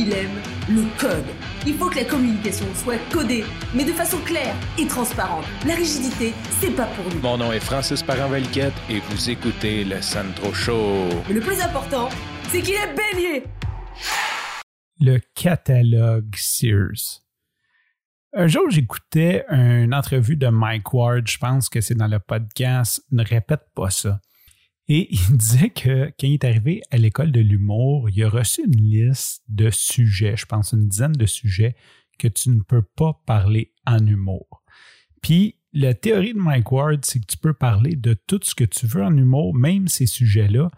il aime le code. Il faut que la communication soit codée, mais de façon claire et transparente. La rigidité, c'est pas pour nous. Mon nom est Francis parent et vous écoutez le Sandro Show. Mais le plus important, c'est qu'il est bélier. Le catalogue Sears. Un jour, j'écoutais une entrevue de Mike Ward, je pense que c'est dans le podcast Ne répète pas ça. Et il disait que quand il est arrivé à l'école de l'humour, il a reçu une liste de sujets, je pense une dizaine de sujets que tu ne peux pas parler en humour. Puis la théorie de Mike Ward, c'est que tu peux parler de tout ce que tu veux en humour, même ces sujets-là,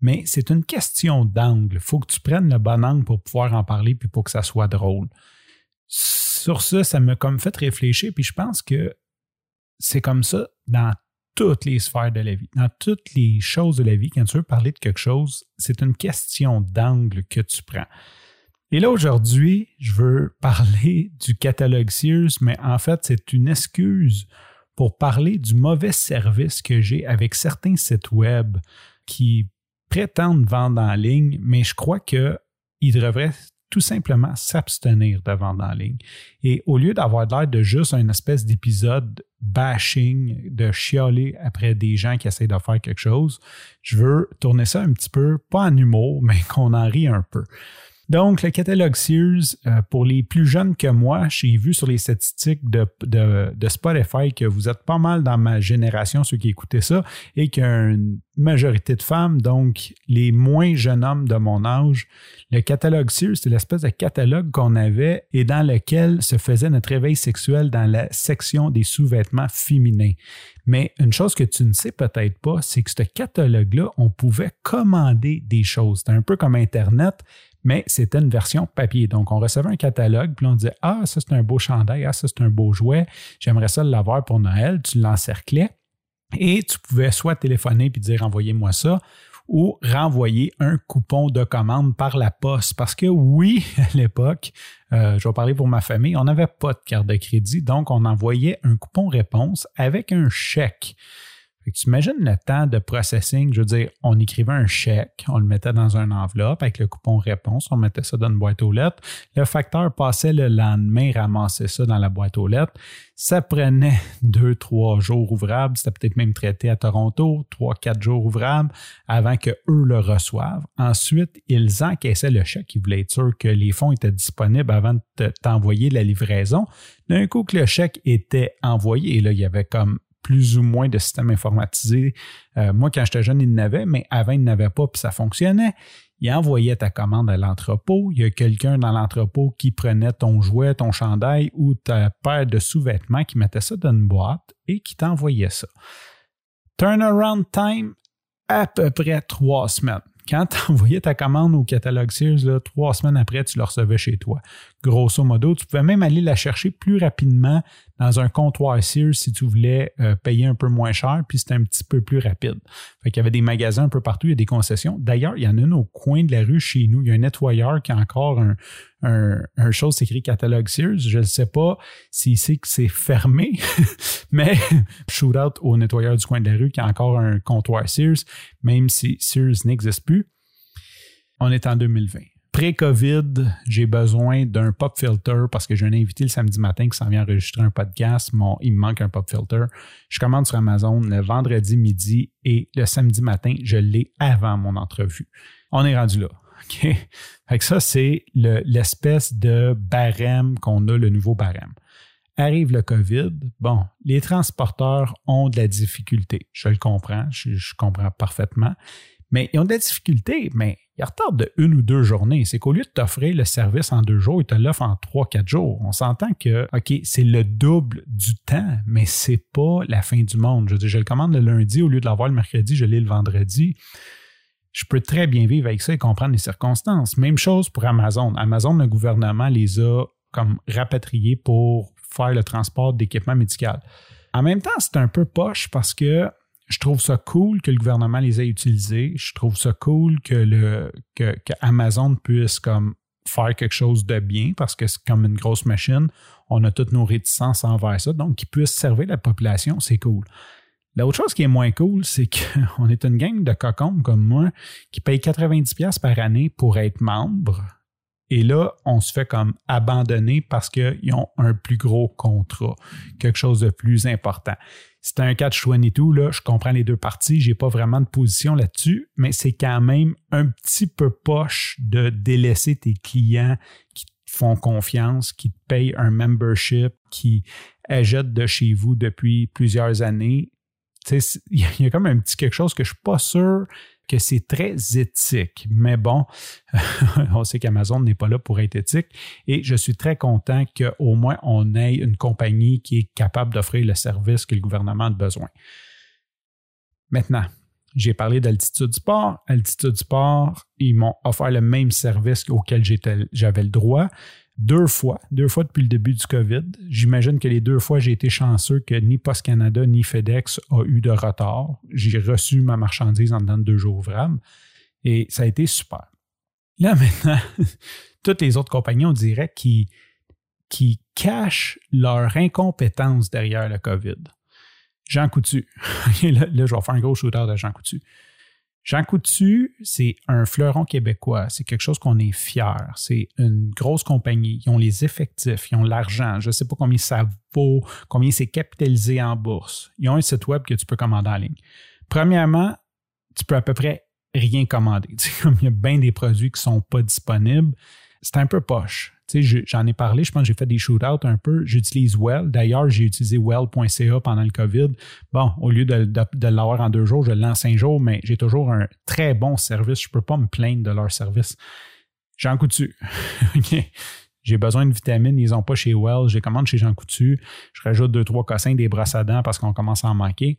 mais c'est une question d'angle. Il faut que tu prennes le bon angle pour pouvoir en parler puis pour que ça soit drôle sur ça, ça m'a comme fait réfléchir, puis je pense que c'est comme ça dans toutes les sphères de la vie, dans toutes les choses de la vie. Quand tu veux parler de quelque chose, c'est une question d'angle que tu prends. Et là, aujourd'hui, je veux parler du catalogue Sears, mais en fait, c'est une excuse pour parler du mauvais service que j'ai avec certains sites web qui prétendent vendre en ligne, mais je crois qu'ils devraient tout simplement s'abstenir de vendre en ligne. Et au lieu d'avoir l'air de juste une espèce d'épisode bashing, de chialer après des gens qui essayent de faire quelque chose, je veux tourner ça un petit peu, pas en humour, mais qu'on en rit un peu. Donc, le catalogue Sears, euh, pour les plus jeunes que moi, j'ai vu sur les statistiques de, de, Spotify que vous êtes pas mal dans ma génération, ceux qui écoutaient ça, et qu'il y a une majorité de femmes, donc les moins jeunes hommes de mon âge. Le catalogue Sears, c'est l'espèce de catalogue qu'on avait et dans lequel se faisait notre réveil sexuel dans la section des sous-vêtements féminins. Mais une chose que tu ne sais peut-être pas, c'est que ce catalogue-là, on pouvait commander des choses. C'était un peu comme Internet, mais c'était une version papier. Donc, on recevait un catalogue, puis on disait Ah, ça c'est un beau chandail, ah, ça c'est un beau jouet, j'aimerais ça l'avoir pour Noël. Tu l'encerclais et tu pouvais soit téléphoner puis dire Envoyez-moi ça ou renvoyer un coupon de commande par la poste. Parce que oui, à l'époque, euh, je vais parler pour ma famille, on n'avait pas de carte de crédit, donc on envoyait un coupon réponse avec un chèque tu imagines le temps de processing, je veux dire, on écrivait un chèque, on le mettait dans une enveloppe avec le coupon réponse, on mettait ça dans une boîte aux lettres. Le facteur passait le lendemain, ramassait ça dans la boîte aux lettres. Ça prenait deux, trois jours ouvrables. C'était peut-être même traité à Toronto, trois, quatre jours ouvrables avant qu'eux le reçoivent. Ensuite, ils encaissaient le chèque. Ils voulaient être sûrs que les fonds étaient disponibles avant de t'envoyer la livraison. D'un coup que le chèque était envoyé, et là, il y avait comme plus ou moins de systèmes informatisés. Euh, moi, quand j'étais jeune, il n'avait, mais avant, il n'avait pas, puis ça fonctionnait. Il envoyait ta commande à l'entrepôt. Il y a quelqu'un dans l'entrepôt qui prenait ton jouet, ton chandail ou ta paire de sous-vêtements, qui mettait ça dans une boîte et qui t'envoyait ça. Turnaround time, à peu près trois semaines quand tu envoyais ta commande au catalogue Sears, trois semaines après, tu le recevais chez toi. Grosso modo, tu pouvais même aller la chercher plus rapidement dans un comptoir Sears si tu voulais euh, payer un peu moins cher, puis c'était un petit peu plus rapide. Fait qu'il y avait des magasins un peu partout, il y a des concessions. D'ailleurs, il y en a une au coin de la rue chez nous. Il y a un nettoyeur qui a encore un, un, chose écrit catalogue Sears. Je ne sais pas s'il sait que c'est fermé, mais shoot out au nettoyeur du coin de la rue qui a encore un comptoir Sears, même si Sears n'existe plus. On est en 2020 pré-COVID, j'ai besoin d'un pop filter parce que j'ai un invité le samedi matin qui s'en vient enregistrer un podcast. Mon, il me manque un pop filter. Je commande sur Amazon le vendredi midi et le samedi matin, je l'ai avant mon entrevue. On est rendu là. OK? Fait ça, c'est l'espèce de barème qu'on a, le nouveau barème. Arrive le COVID, bon, les transporteurs ont de la difficulté. Je le comprends, je comprends parfaitement. Mais ils ont de la difficulté, mais ils retardent de une ou deux journées. C'est qu'au lieu de t'offrir le service en deux jours, ils te l'offrent en trois, quatre jours. On s'entend que, OK, c'est le double du temps, mais c'est pas la fin du monde. Je veux dire, je le commande le lundi, au lieu de l'avoir le mercredi, je l'ai le vendredi. Je peux très bien vivre avec ça et comprendre les circonstances. Même chose pour Amazon. Amazon, le gouvernement les a comme rapatriés pour le transport d'équipements médicaux. En même temps, c'est un peu poche parce que je trouve ça cool que le gouvernement les ait utilisés. Je trouve ça cool que, le, que, Amazon puisse comme faire quelque chose de bien parce que c'est comme une grosse machine. On a toutes nos réticences envers ça. Donc, qu'ils puissent servir la population, c'est cool. L'autre chose qui est moins cool, c'est qu'on est une gang de cocons comme moi qui paye 90$ par année pour être membre Et là, on se fait comme abandonner parce qu'ils ont un plus gros contrat, quelque chose de plus important. C'est un catch tout là, je comprends les deux parties, j'ai pas vraiment de position là-dessus, mais c'est quand même un petit peu poche de délaisser tes clients qui te font confiance, qui te payent un membership, qui achètent de chez vous depuis plusieurs années. Il y a comme un petit quelque chose que je suis pas sûr que c'est très éthique. Mais bon, on sait qu'Amazon n'est pas là pour être éthique et je suis très content qu'au moins on ait une compagnie qui est capable d'offrir le service que le gouvernement a besoin. Maintenant, j'ai parlé d'Altitude Sport. Altitude Sport, ils m'ont offert le même service auquel j'avais le droit deux fois, deux fois depuis le début du COVID. J'imagine que les deux fois, j'ai été chanceux que ni Post Canada ni FedEx a eu de retard. J'ai reçu ma marchandise en dedans de deux jours ouvrables et ça a été super. Là, maintenant, toutes les autres compagnies, on dirait, qui, qui cachent leur incompétence derrière le COVID. Jean Coutu. là, je vais faire un gros shooter de Jean Coutu. Jean Coutu, c'est un fleuron québécois. C'est quelque chose qu'on est fier. C'est une grosse compagnie. Ils ont les effectifs, ils ont l'argent. Je ne sais pas combien ça vaut, combien c'est capitalisé en bourse. Ils ont un site web que tu peux commander en ligne. Premièrement, tu peux à peu près rien commander. Comme il y a bien des produits qui ne sont pas disponibles, c'est un peu poche. J'en ai parlé, je pense que j'ai fait des shootouts un peu. J'utilise Well. D'ailleurs, j'ai utilisé well.ca pendant le COVID. Bon, au lieu de, l'avoir en deux jours, je l'ai en cinq jours, mais j'ai toujours un très bon service. Je ne peux pas me plaindre de leur service. Jean Coutu. J'ai besoin de vitamines, ils n'ont pas chez Well. J'ai commande chez Jean Coutu. Je rajoute deux, trois cossins, des brosses à dents parce qu'on commence à en manquer.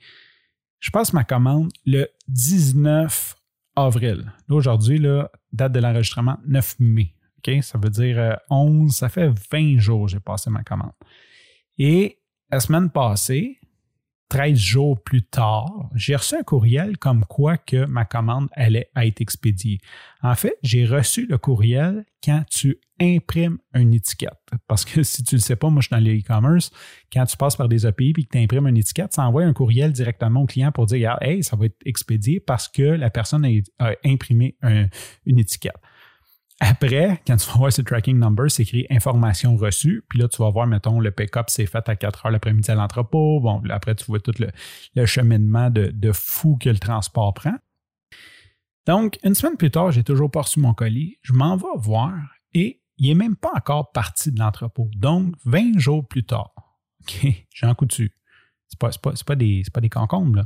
Je passe ma commande le 19 avril. Aujourd'hui, date de l'enregistrement, 9 mai. Ça veut dire 11, euh, ça fait 20 jours que j'ai passé ma commande. Et la semaine passée, 13 jours plus tard, j'ai reçu un courriel comme quoi que ma commande allait être expédiée. En fait, j'ai reçu le courriel quand tu imprimes une étiquette. Parce que si tu ne le sais pas, moi je suis dans le e-commerce, quand tu passes par des API et que tu imprimes une étiquette, ça envoie un courriel directement au client pour dire Hey, ça va être expédié parce que la personne a, imprimé une étiquette. Après, quand tu vas voir ce tracking number, c'est écrit information reçue. Puis là, tu vas voir, mettons, le pick-up s'est fait à 4 heures l'après-midi à l'entrepôt. Bon, après, tu vois tout le, cheminement de, fou que le transport prend. Donc, une semaine plus tard, j'ai toujours pas reçu mon colis. Je m'en vais voir et il n'est même pas encore parti de l'entrepôt. Donc, 20 jours plus tard, OK, j'ai un coup dessus. Ce pas, pas, des, pas des concombres, là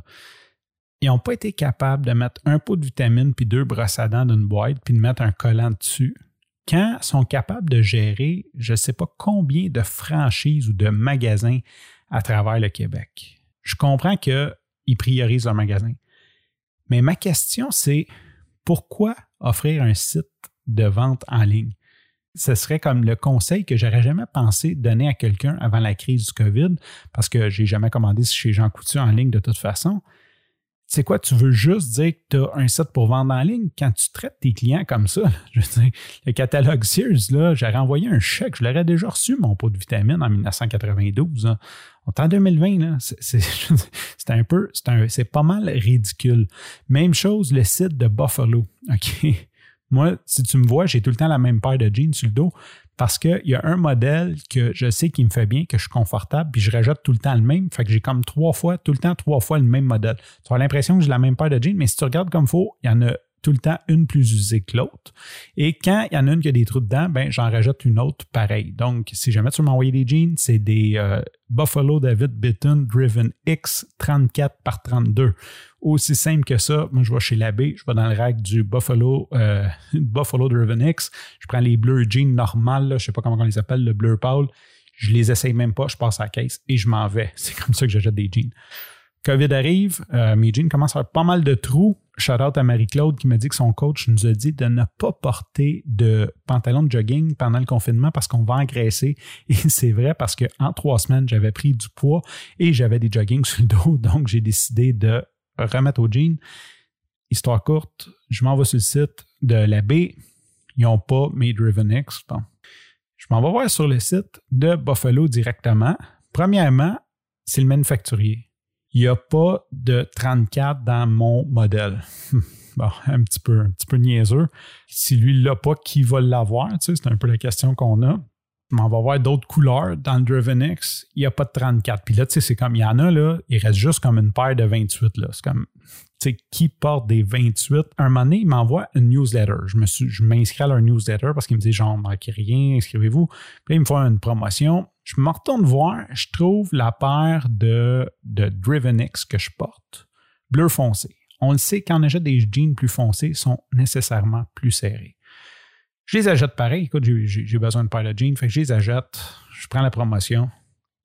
ils n'ont pas été capables de mettre un pot de vitamine puis deux brosses à dents d'une boîte puis de mettre un collant dessus, quand sont capables de gérer je ne sais pas combien de franchises ou de magasins à travers le Québec. Je comprends qu'ils priorisent leur magasin. Mais ma question, c'est pourquoi offrir un site de vente en ligne? Ce serait comme le conseil que j'aurais jamais pensé donner à quelqu'un avant la crise du COVID, parce que j'ai jamais commandé chez Jean Coutu en ligne de toute façon c'est quoi, tu veux juste dire que tu as un site pour vendre en ligne quand tu traites tes clients comme ça? Je le catalogue Sears, là, j'aurais envoyé un chèque, je l'aurais déjà reçu, mon pot de vitamine, en 1992. Hein. En 2020, c'est un peu, c'est pas mal ridicule. Même chose, le site de Buffalo. OK? Moi, si tu me vois, j'ai tout le temps la même paire de jeans sur le dos parce qu'il y a un modèle que je sais qui me fait bien, que je suis confortable, puis je rajoute tout le temps le même. Fait que j'ai comme trois fois, tout le temps trois fois le même modèle. Tu as l'impression que j'ai la même paire de jeans, mais si tu regardes comme il faut, il y en a tout le temps une plus usée que l'autre. Et quand il y en a une qui a des trous dedans, ben j'en rajoute une autre pareille. Donc, si jamais tu veux m'envoyer des jeans, c'est des euh, Buffalo David Bitton Driven X 34 par 32. Aussi simple que ça, moi je vais chez l'abbé, je vais dans le rack du Buffalo, euh, Buffalo Driven X, je prends les bleus jeans normales, je je sais pas comment on les appelle, le bleu pâle, je les essaye même pas, je passe à la caisse et je m'en vais. C'est comme ça que j'achète des jeans. COVID arrive, euh, mes jeans commencent à avoir pas mal de trous. Shout out à Marie-Claude qui m'a dit que son coach nous a dit de ne pas porter de pantalon de jogging pendant le confinement parce qu'on va engraisser. Et c'est vrai parce qu'en trois semaines, j'avais pris du poids et j'avais des joggings sur le dos. Donc, j'ai décidé de remettre aux jeans. Histoire courte, je m'en vais sur le site de la baie. Ils n'ont pas mes Driven X. Bon. Je m'en vais voir sur le site de Buffalo directement. Premièrement, c'est le manufacturier il n'y a pas de 34 dans mon modèle. bon, un petit peu, un petit peu niaiseux. Si lui l'a pas, qui va l'avoir? Tu sais, c'est un peu la question qu'on a. On va voir d'autres couleurs dans le Driven X. Il n'y a pas de 34. Puis là, tu sais, c'est comme, il y en a, là, il reste juste comme une paire de 28, là. C'est comme, tu sais, qui porte des 28? Un moment donné, il m'envoie une newsletter. Je m'inscris à leur newsletter parce qu'il me dit, genre, manquez rien, inscrivez-vous. Puis là, il me fait une promotion. Je me retourne voir, je trouve la paire de, de Driven X que je porte, bleu foncé. On le sait, quand on achète des jeans plus foncés, sont nécessairement plus serrés. Je les achète pareil. Écoute, j'ai besoin de paire de jeans, fait que je les achète, je prends la promotion.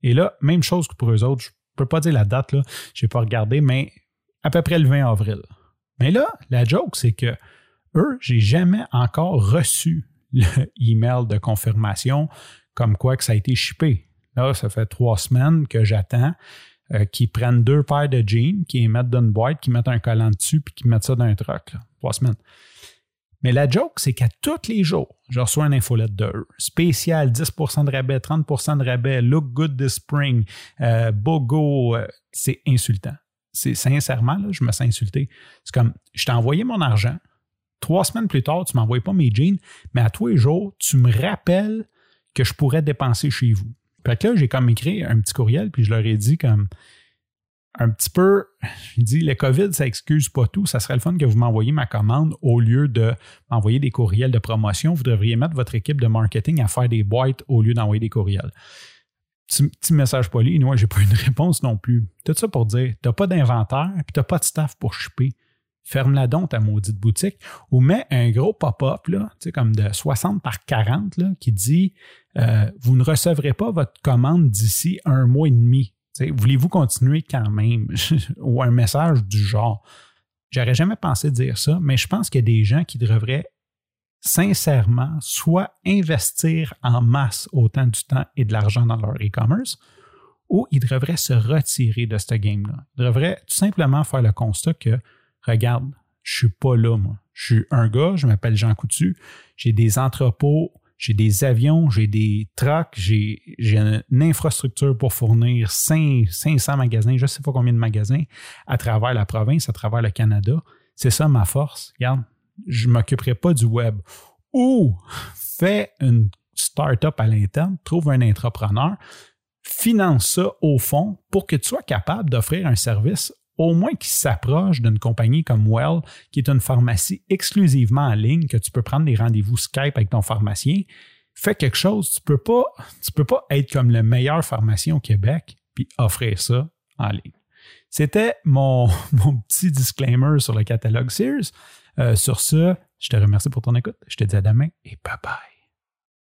Et là, même chose que pour eux autres, je ne peux pas dire la date, je n'ai pas regardé, mais à peu près le 20 avril. Mais là, la joke, c'est que eux, j'ai jamais encore reçu l'email de confirmation comme quoi que ça a été shippé. Là, ça fait trois semaines que j'attends euh, qu'ils prennent deux paires de jeans, qu'ils mettent dans une boîte, qu'ils mettent un collant dessus, puis qu'ils mettent ça dans un truck. Trois semaines. Mais la joke, c'est qu'à tous les jours, je reçois une infolette de eux. Spécial, 10% de rabais, 30% de rabais, look good this spring, euh, bogo. Euh, c'est insultant. C'est sincèrement, là, je me sens insulté. C'est comme, je t'ai envoyé mon argent. Trois semaines plus tard, tu ne m'envoies pas mes jeans, mais à tous les jours, tu me rappelles que je pourrais dépenser chez vous. Fait que là, j'ai comme écrit un petit courriel, puis je leur ai dit comme, un petit peu, il dit le COVID, ça excuse pas tout. Ça serait le fun que vous m'envoyiez ma commande au lieu de m'envoyer des courriels de promotion. Vous devriez mettre votre équipe de marketing à faire des boîtes au lieu d'envoyer des courriels. Petit, message poli, moi, j'ai pas eu de réponse non plus. Tout ça pour dire, t'as pas d'inventaire, puis t'as pas de staff pour shipper. Ferme-la donc ta maudite boutique ou mets un gros pop-up, comme de 60 par 40, là, qui dit euh, Vous ne recevrez pas votre commande d'ici un mois et demi Voulez-vous continuer quand même? Ou un message du genre. J'aurais jamais pensé dire ça, mais je pense qu'il y a des gens qui devraient sincèrement soit investir en masse autant du temps et de l'argent dans leur e-commerce, ou ils devraient se retirer de ce game-là. Ils devraient tout simplement faire le constat que, regarde, je suis pas là, moi. Je suis un gars, je m'appelle Jean Coutu, j'ai des entrepôts j'ai des avions, j'ai des trucks, j'ai une infrastructure pour fournir 500 magasins, je ne sais pas combien de magasins, à travers la province, à travers le Canada. C'est ça ma force. Regarde, je ne m'occuperai pas du web. Ou fais une start-up à l'interne, trouve un entrepreneur, finance ça au fond pour que tu sois capable d'offrir un service au moins qui s'approche d'une compagnie comme Well, qui est une pharmacie exclusivement en ligne, que tu peux prendre des rendez-vous Skype avec ton pharmacien, fais quelque chose. Tu ne peux, pas, peux pas être comme le meilleur pharmacien au Québec puis offrir ça en ligne. C'était mon, petit disclaimer sur le catalogue Sears. Euh, sur ce, je te remercie pour ton écoute. Je te dis à demain et bye bye.